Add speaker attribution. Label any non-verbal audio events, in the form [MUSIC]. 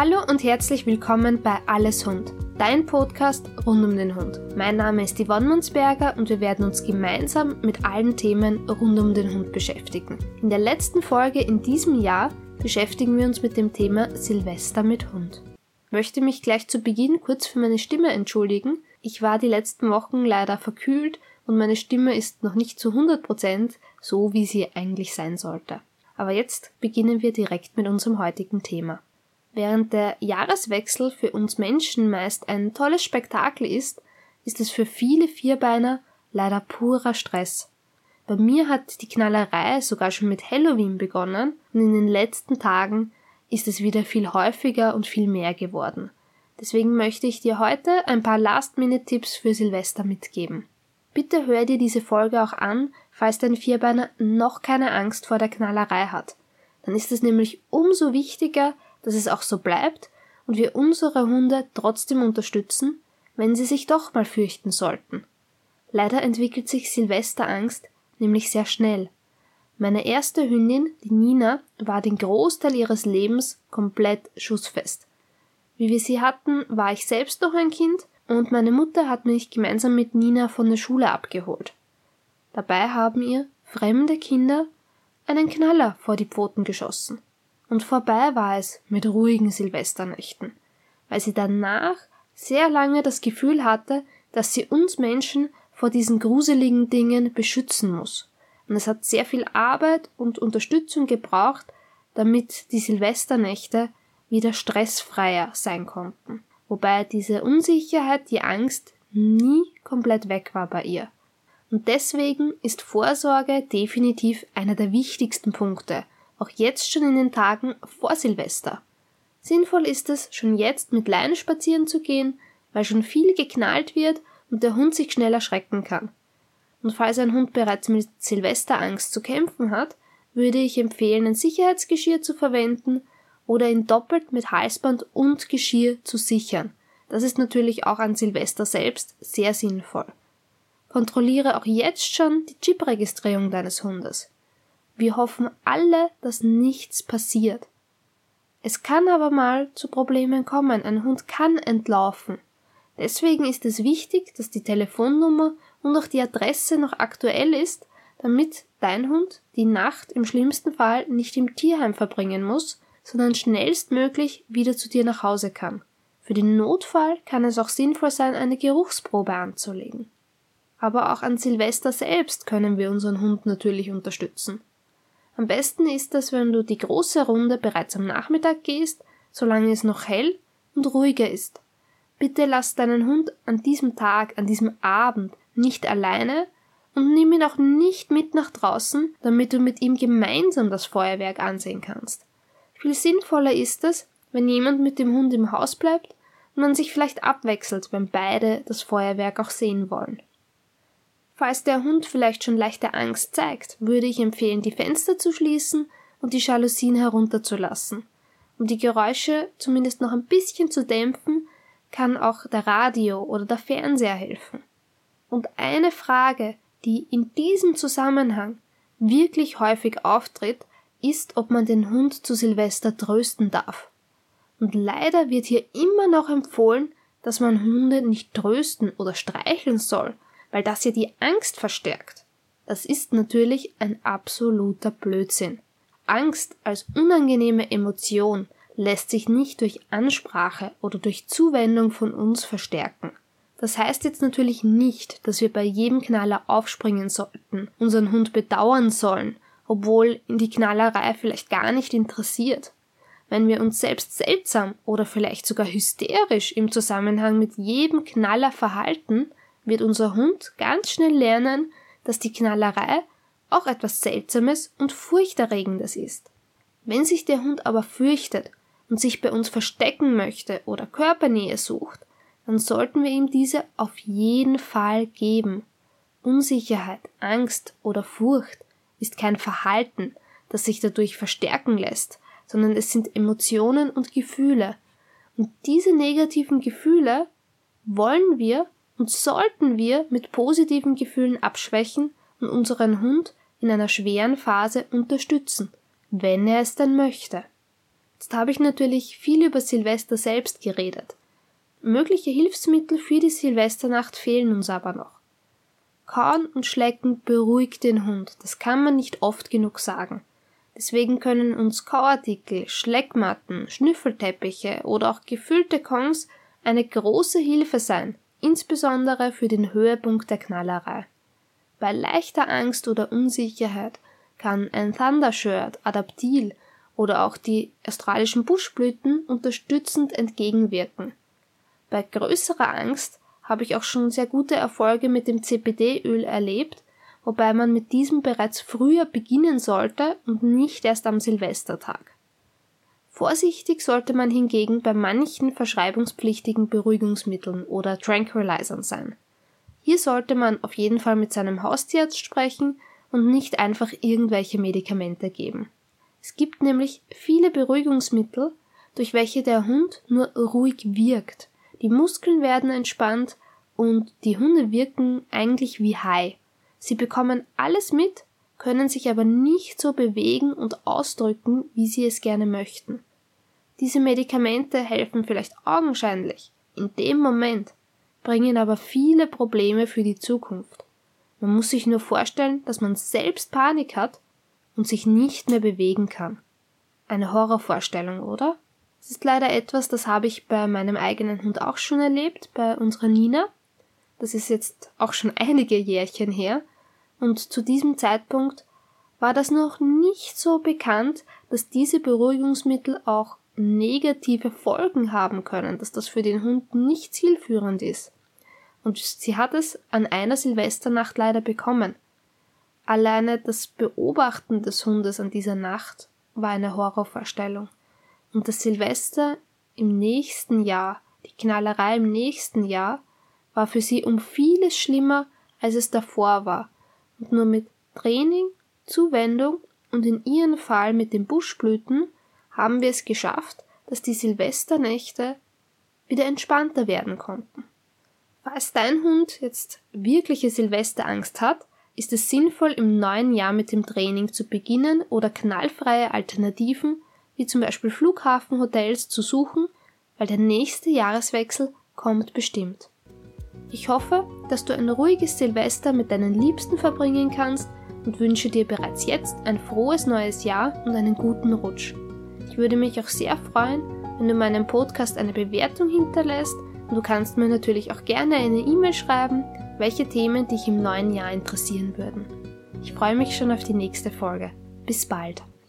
Speaker 1: Hallo und herzlich willkommen bei Alles Hund, dein Podcast rund um den Hund. Mein Name ist Yvonne Munzberger und wir werden uns gemeinsam mit allen Themen rund um den Hund beschäftigen. In der letzten Folge in diesem Jahr beschäftigen wir uns mit dem Thema Silvester mit Hund. Ich möchte mich gleich zu Beginn kurz für meine Stimme entschuldigen. Ich war die letzten Wochen leider verkühlt und meine Stimme ist noch nicht zu 100% so, wie sie eigentlich sein sollte. Aber jetzt beginnen wir direkt mit unserem heutigen Thema. Während der Jahreswechsel für uns Menschen meist ein tolles Spektakel ist, ist es für viele Vierbeiner leider purer Stress. Bei mir hat die Knallerei sogar schon mit Halloween begonnen und in den letzten Tagen ist es wieder viel häufiger und viel mehr geworden. Deswegen möchte ich dir heute ein paar Last-Minute-Tipps für Silvester mitgeben. Bitte hör dir diese Folge auch an, falls dein Vierbeiner noch keine Angst vor der Knallerei hat. Dann ist es nämlich umso wichtiger, dass es auch so bleibt und wir unsere Hunde trotzdem unterstützen, wenn sie sich doch mal fürchten sollten. Leider entwickelt sich Silvesterangst nämlich sehr schnell. Meine erste Hündin, die Nina, war den Großteil ihres Lebens komplett schussfest. Wie wir sie hatten, war ich selbst noch ein Kind und meine Mutter hat mich gemeinsam mit Nina von der Schule abgeholt. Dabei haben ihr fremde Kinder einen Knaller vor die Pfoten geschossen und vorbei war es mit ruhigen Silvesternächten, weil sie danach sehr lange das Gefühl hatte, dass sie uns Menschen vor diesen gruseligen Dingen beschützen muss. Und es hat sehr viel Arbeit und Unterstützung gebraucht, damit die Silvesternächte wieder stressfreier sein konnten. Wobei diese Unsicherheit, die Angst nie komplett weg war bei ihr. Und deswegen ist Vorsorge definitiv einer der wichtigsten Punkte, auch jetzt schon in den Tagen vor Silvester. Sinnvoll ist es, schon jetzt mit Leine spazieren zu gehen, weil schon viel geknallt wird und der Hund sich schnell erschrecken kann. Und falls ein Hund bereits mit Silvesterangst zu kämpfen hat, würde ich empfehlen, ein Sicherheitsgeschirr zu verwenden oder ihn doppelt mit Halsband und Geschirr zu sichern. Das ist natürlich auch an Silvester selbst sehr sinnvoll. Kontrolliere auch jetzt schon die Chip-Registrierung deines Hundes. Wir hoffen alle, dass nichts passiert. Es kann aber mal zu Problemen kommen. Ein Hund kann entlaufen. Deswegen ist es wichtig, dass die Telefonnummer und auch die Adresse noch aktuell ist, damit dein Hund die Nacht im schlimmsten Fall nicht im Tierheim verbringen muss, sondern schnellstmöglich wieder zu dir nach Hause kann. Für den Notfall kann es auch sinnvoll sein, eine Geruchsprobe anzulegen. Aber auch an Silvester selbst können wir unseren Hund natürlich unterstützen. Am besten ist es, wenn du die große Runde bereits am Nachmittag gehst, solange es noch hell und ruhiger ist. Bitte lass deinen Hund an diesem Tag, an diesem Abend nicht alleine und nimm ihn auch nicht mit nach draußen, damit du mit ihm gemeinsam das Feuerwerk ansehen kannst. Viel sinnvoller ist es, wenn jemand mit dem Hund im Haus bleibt und man sich vielleicht abwechselt, wenn beide das Feuerwerk auch sehen wollen. Falls der Hund vielleicht schon leichte Angst zeigt, würde ich empfehlen, die Fenster zu schließen und die Jalousien herunterzulassen. Um die Geräusche zumindest noch ein bisschen zu dämpfen, kann auch der Radio oder der Fernseher helfen. Und eine Frage, die in diesem Zusammenhang wirklich häufig auftritt, ist, ob man den Hund zu Silvester trösten darf. Und leider wird hier immer noch empfohlen, dass man Hunde nicht trösten oder streicheln soll, weil das ja die Angst verstärkt. Das ist natürlich ein absoluter Blödsinn. Angst als unangenehme Emotion lässt sich nicht durch Ansprache oder durch Zuwendung von uns verstärken. Das heißt jetzt natürlich nicht, dass wir bei jedem Knaller aufspringen sollten, unseren Hund bedauern sollen, obwohl ihn die Knallerei vielleicht gar nicht interessiert. Wenn wir uns selbst seltsam oder vielleicht sogar hysterisch im Zusammenhang mit jedem Knaller verhalten, wird unser Hund ganz schnell lernen, dass die Knallerei auch etwas Seltsames und Furchterregendes ist. Wenn sich der Hund aber fürchtet und sich bei uns verstecken möchte oder Körpernähe sucht, dann sollten wir ihm diese auf jeden Fall geben. Unsicherheit, Angst oder Furcht ist kein Verhalten, das sich dadurch verstärken lässt, sondern es sind Emotionen und Gefühle. Und diese negativen Gefühle wollen wir und sollten wir mit positiven Gefühlen abschwächen und unseren Hund in einer schweren Phase unterstützen, wenn er es dann möchte. Jetzt habe ich natürlich viel über Silvester selbst geredet. Mögliche Hilfsmittel für die Silvesternacht fehlen uns aber noch. Kauen und Schlecken beruhigt den Hund, das kann man nicht oft genug sagen. Deswegen können uns Kauartikel, Schleckmatten, Schnüffelteppiche oder auch gefüllte Kongs eine große Hilfe sein, insbesondere für den Höhepunkt der Knallerei. Bei leichter Angst oder Unsicherheit kann ein Thundershirt, Adaptil oder auch die australischen Buschblüten unterstützend entgegenwirken. Bei größerer Angst habe ich auch schon sehr gute Erfolge mit dem CBD-Öl erlebt, wobei man mit diesem bereits früher beginnen sollte und nicht erst am Silvestertag. Vorsichtig sollte man hingegen bei manchen verschreibungspflichtigen Beruhigungsmitteln oder Tranquilizern sein. Hier sollte man auf jeden Fall mit seinem Haustierarzt sprechen und nicht einfach irgendwelche Medikamente geben. Es gibt nämlich viele Beruhigungsmittel, durch welche der Hund nur ruhig wirkt. Die Muskeln werden entspannt und die Hunde wirken eigentlich wie high. Sie bekommen alles mit, können sich aber nicht so bewegen und ausdrücken, wie sie es gerne möchten. Diese Medikamente helfen vielleicht augenscheinlich, in dem Moment, bringen aber viele Probleme für die Zukunft. Man muss sich nur vorstellen, dass man selbst Panik hat und sich nicht mehr bewegen kann. Eine Horrorvorstellung, oder? Es ist leider etwas, das habe ich bei meinem eigenen Hund auch schon erlebt, bei unserer Nina. Das ist jetzt auch schon [LAUGHS] einige Jährchen her. Und zu diesem Zeitpunkt war das noch nicht so bekannt, dass diese Beruhigungsmittel auch negative Folgen haben können, dass das für den Hund nicht zielführend ist. Und sie hat es an einer Silvesternacht leider bekommen. Alleine das Beobachten des Hundes an dieser Nacht war eine Horrorvorstellung. Und das Silvester im nächsten Jahr, die Knallerei im nächsten Jahr, war für sie um vieles schlimmer, als es davor war. Und nur mit Training, Zuwendung und in ihrem Fall mit den Buschblüten haben wir es geschafft, dass die Silvesternächte wieder entspannter werden konnten. Falls dein Hund jetzt wirkliche Silvesterangst hat, ist es sinnvoll, im neuen Jahr mit dem Training zu beginnen oder knallfreie Alternativen, wie zum Beispiel Flughafenhotels, zu suchen, weil der nächste Jahreswechsel kommt bestimmt. Ich hoffe, dass du ein ruhiges Silvester mit deinen Liebsten verbringen kannst und wünsche dir bereits jetzt ein frohes neues Jahr und einen guten Rutsch würde mich auch sehr freuen, wenn du meinem Podcast eine Bewertung hinterlässt und du kannst mir natürlich auch gerne eine E-Mail schreiben, welche Themen dich im neuen Jahr interessieren würden. Ich freue mich schon auf die nächste Folge. Bis bald.